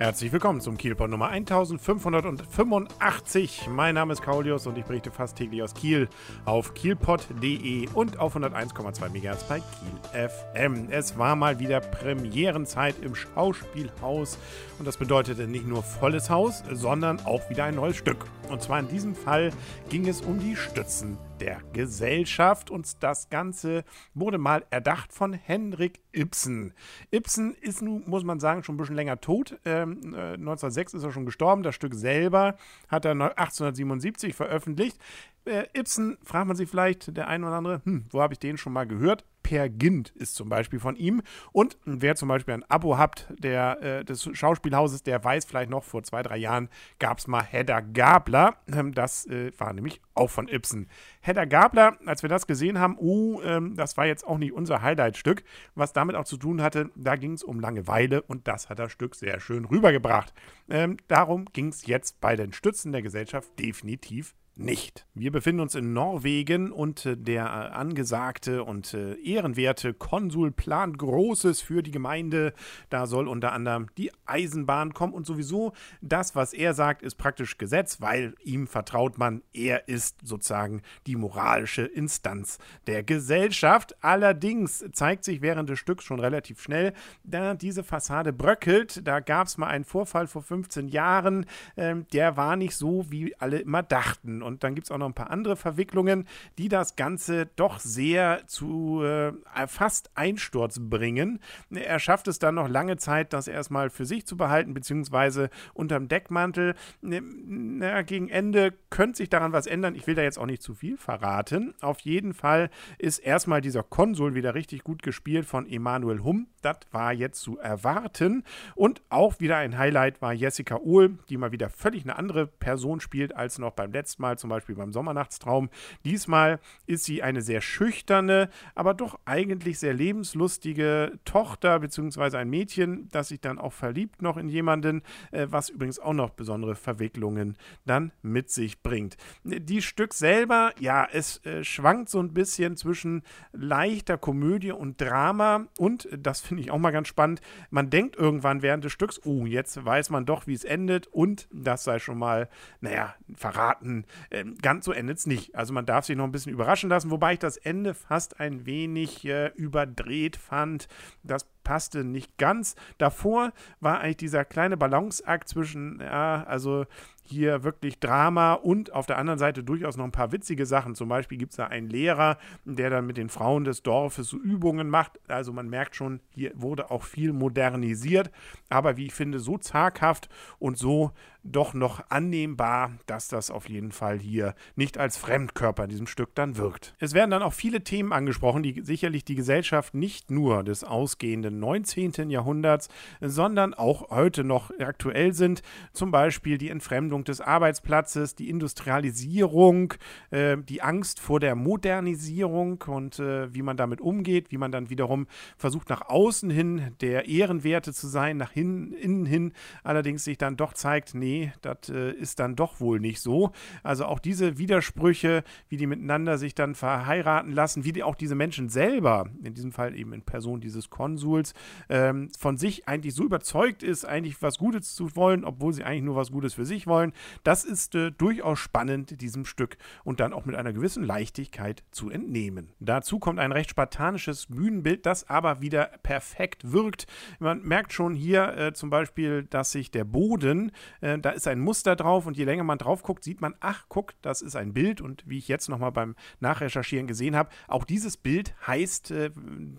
Herzlich willkommen zum Kielpot Nummer 1585. Mein Name ist Kaulius und ich berichte fast täglich aus Kiel auf kielpot.de und auf 101,2 MHz bei Kiel FM. Es war mal wieder Premierenzeit im Schauspielhaus und das bedeutete nicht nur volles Haus, sondern auch wieder ein neues Stück. Und zwar in diesem Fall ging es um die Stützen der Gesellschaft und das Ganze wurde mal erdacht von Henrik Ibsen. Ibsen ist nun, muss man sagen, schon ein bisschen länger tot. Ähm, äh, 1906 ist er schon gestorben. Das Stück selber hat er 1877 veröffentlicht. Äh, Ibsen, fragt man sich vielleicht, der ein oder andere, hm, wo habe ich den schon mal gehört? Per Gint ist zum Beispiel von ihm. Und wer zum Beispiel ein Abo habt der, äh, des Schauspielhauses, der weiß vielleicht noch, vor zwei, drei Jahren gab es mal Hedda Gabler. Ähm, das äh, war nämlich auch von Ibsen. Hedda Gabler, als wir das gesehen haben, oh, ähm, das war jetzt auch nicht unser Highlight-Stück. Was damit auch zu tun hatte, da ging es um Langeweile und das hat das Stück sehr schön rübergebracht. Ähm, darum ging es jetzt bei den Stützen der Gesellschaft definitiv nicht. Wir befinden uns in Norwegen und äh, der äh, angesagte und äh, ehrenwerte Konsul plant Großes für die Gemeinde. Da soll unter anderem die Eisenbahn kommen und sowieso das, was er sagt, ist praktisch Gesetz, weil ihm vertraut man, er ist sozusagen die moralische Instanz der Gesellschaft. Allerdings zeigt sich während des Stücks schon relativ schnell, da diese Fassade bröckelt. Da gab es mal einen Vorfall vor 15 Jahren, ähm, der war nicht so, wie alle immer dachten. Und dann gibt es auch noch ein paar andere Verwicklungen, die das Ganze doch sehr zu äh, fast Einsturz bringen. Er schafft es dann noch lange Zeit, das erstmal für sich zu behalten, beziehungsweise unterm Deckmantel. Ne, na, gegen Ende könnte sich daran was ändern. Ich will da jetzt auch nicht zu viel verraten. Auf jeden Fall ist erstmal dieser Konsul wieder richtig gut gespielt von Emanuel Humm. Das war jetzt zu erwarten. Und auch wieder ein Highlight war Jessica Uhl, die mal wieder völlig eine andere Person spielt als noch beim letzten Mal zum Beispiel beim Sommernachtstraum. Diesmal ist sie eine sehr schüchterne, aber doch eigentlich sehr lebenslustige Tochter bzw. ein Mädchen, das sich dann auch verliebt noch in jemanden, äh, was übrigens auch noch besondere Verwicklungen dann mit sich bringt. Die Stück selber, ja, es äh, schwankt so ein bisschen zwischen leichter Komödie und Drama und das finde ich auch mal ganz spannend. Man denkt irgendwann während des Stücks, oh, jetzt weiß man doch, wie es endet und das sei schon mal, naja, verraten, ähm, ganz so endet es nicht. Also man darf sich noch ein bisschen überraschen lassen, wobei ich das Ende fast ein wenig äh, überdreht fand. Das passte nicht ganz. Davor war eigentlich dieser kleine Balanceakt zwischen, ja, also hier wirklich Drama und auf der anderen Seite durchaus noch ein paar witzige Sachen. Zum Beispiel gibt es da einen Lehrer, der dann mit den Frauen des Dorfes so Übungen macht. Also man merkt schon, hier wurde auch viel modernisiert, aber wie ich finde, so zaghaft und so doch noch annehmbar, dass das auf jeden Fall hier nicht als Fremdkörper in diesem Stück dann wirkt. Es werden dann auch viele Themen angesprochen, die sicherlich die Gesellschaft nicht nur des ausgehenden 19. Jahrhunderts, sondern auch heute noch aktuell sind. Zum Beispiel die Entfremdung Entwicklung des Arbeitsplatzes, die Industrialisierung, äh, die Angst vor der Modernisierung und äh, wie man damit umgeht, wie man dann wiederum versucht, nach außen hin der Ehrenwerte zu sein, nach hin, innen hin allerdings sich dann doch zeigt, nee, das äh, ist dann doch wohl nicht so. Also auch diese Widersprüche, wie die miteinander sich dann verheiraten lassen, wie die, auch diese Menschen selber, in diesem Fall eben in Person dieses Konsuls, ähm, von sich eigentlich so überzeugt ist, eigentlich was Gutes zu wollen, obwohl sie eigentlich nur was Gutes für sich wollen wollen. Das ist äh, durchaus spannend, diesem Stück und dann auch mit einer gewissen Leichtigkeit zu entnehmen. Dazu kommt ein recht spartanisches Bühnenbild, das aber wieder perfekt wirkt. Man merkt schon hier äh, zum Beispiel, dass sich der Boden, äh, da ist ein Muster drauf und je länger man drauf guckt, sieht man, ach, guck, das ist ein Bild und wie ich jetzt nochmal beim Nachrecherchieren gesehen habe, auch dieses Bild heißt äh,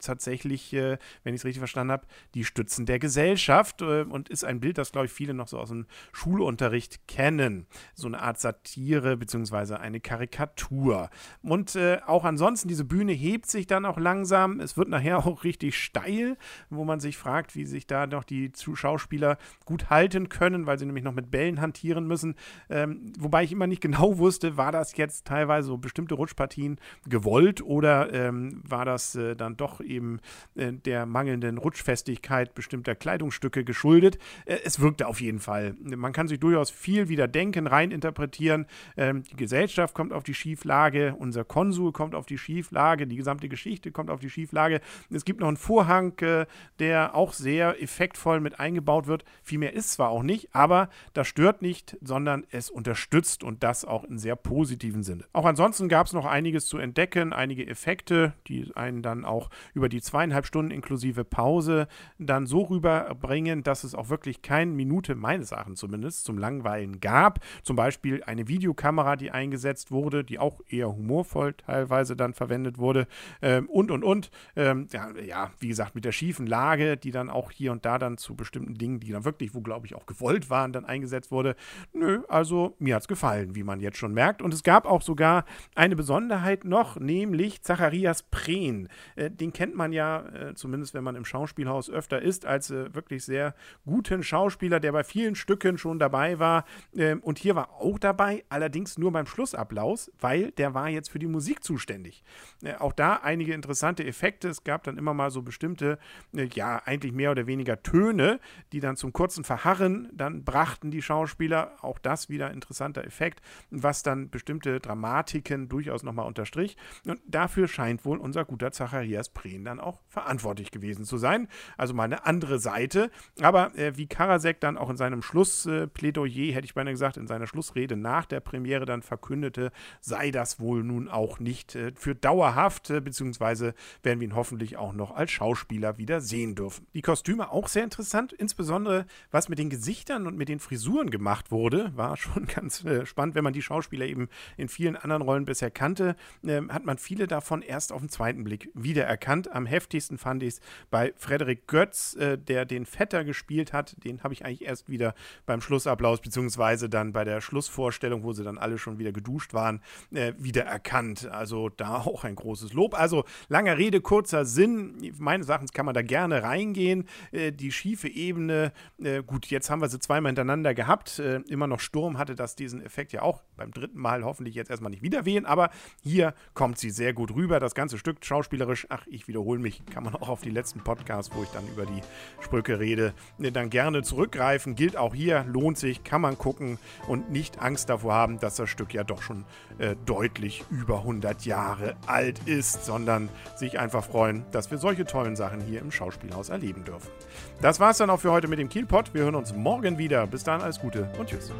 tatsächlich, äh, wenn ich es richtig verstanden habe, die Stützen der Gesellschaft äh, und ist ein Bild, das, glaube ich, viele noch so aus dem Schulunterricht kennen. So eine Art Satire bzw. eine Karikatur. Und äh, auch ansonsten, diese Bühne hebt sich dann auch langsam. Es wird nachher auch richtig steil, wo man sich fragt, wie sich da noch die Schauspieler gut halten können, weil sie nämlich noch mit Bällen hantieren müssen. Ähm, wobei ich immer nicht genau wusste, war das jetzt teilweise so bestimmte Rutschpartien gewollt oder ähm, war das äh, dann doch eben äh, der mangelnden Rutschfestigkeit bestimmter Kleidungsstücke geschuldet. Äh, es wirkte auf jeden Fall. Man kann sich durchaus viel viel wieder denken, reininterpretieren. Ähm, die Gesellschaft kommt auf die Schieflage, unser Konsul kommt auf die Schieflage, die gesamte Geschichte kommt auf die Schieflage. Es gibt noch einen Vorhang, äh, der auch sehr effektvoll mit eingebaut wird. Viel mehr ist zwar auch nicht, aber das stört nicht, sondern es unterstützt und das auch in sehr positiven Sinne. Auch ansonsten gab es noch einiges zu entdecken, einige Effekte, die einen dann auch über die zweieinhalb Stunden inklusive Pause dann so rüberbringen, dass es auch wirklich keine Minute, meines Erachtens zumindest, zum Langweilen gab. Zum Beispiel eine Videokamera, die eingesetzt wurde, die auch eher humorvoll teilweise dann verwendet wurde ähm, und und und. Ähm, ja, ja, wie gesagt, mit der schiefen Lage, die dann auch hier und da dann zu bestimmten Dingen, die dann wirklich, wo glaube ich auch gewollt waren, dann eingesetzt wurde. Nö, also mir hat es gefallen, wie man jetzt schon merkt. Und es gab auch sogar eine Besonderheit noch, nämlich Zacharias Prehn. Äh, den kennt man ja, äh, zumindest wenn man im Schauspielhaus öfter ist, als äh, wirklich sehr guten Schauspieler, der bei vielen Stücken schon dabei war. Ähm, und hier war auch dabei, allerdings nur beim Schlussapplaus, weil der war jetzt für die Musik zuständig. Äh, auch da einige interessante Effekte. Es gab dann immer mal so bestimmte, äh, ja, eigentlich mehr oder weniger Töne, die dann zum kurzen Verharren dann brachten die Schauspieler. Auch das wieder interessanter Effekt, was dann bestimmte Dramatiken durchaus nochmal unterstrich. Und dafür scheint wohl unser guter Zacharias Prehn dann auch verantwortlich gewesen zu sein. Also mal eine andere Seite. Aber äh, wie Karasek dann auch in seinem Schlussplädoyer, hätte ich beinahe gesagt, in seiner Schlussrede nach der Premiere dann verkündete, sei das wohl nun auch nicht äh, für dauerhaft, äh, beziehungsweise werden wir ihn hoffentlich auch noch als Schauspieler wieder sehen dürfen. Die Kostüme auch sehr interessant, insbesondere was mit den Gesichtern und mit den Frisuren gemacht wurde, war schon ganz äh, spannend, wenn man die Schauspieler eben in vielen anderen Rollen bisher kannte, ähm, hat man viele davon erst auf den zweiten Blick wiedererkannt. Am heftigsten fand ich es bei Frederik Götz, äh, der den Vetter gespielt hat. Den habe ich eigentlich erst wieder beim Schlussapplaus, beziehungsweise dann bei der Schlussvorstellung, wo sie dann alle schon wieder geduscht waren, äh, wiedererkannt. Also da auch ein großes Lob. Also langer Rede, kurzer Sinn. Meines Erachtens kann man da gerne reingehen. Äh, die schiefe Ebene, äh, gut, jetzt haben wir sie zweimal hintereinander gehabt. Äh, immer noch Sturm hatte das diesen Effekt ja auch beim dritten Mal hoffentlich jetzt erstmal nicht wieder wehen, aber hier kommt sie sehr gut rüber. Das ganze Stück schauspielerisch, ach, ich wiederhole mich, kann man auch auf die letzten Podcasts, wo ich dann über die Sprüche rede, äh, dann gerne zurückgreifen. Gilt auch hier, lohnt sich, kann man gucken und nicht Angst davor haben, dass das Stück ja doch schon äh, deutlich über 100 Jahre alt ist, sondern sich einfach freuen, dass wir solche tollen Sachen hier im Schauspielhaus erleben dürfen. Das war's dann auch für heute mit dem Kielpot. Wir hören uns morgen wieder. Bis dann, alles Gute und tschüss.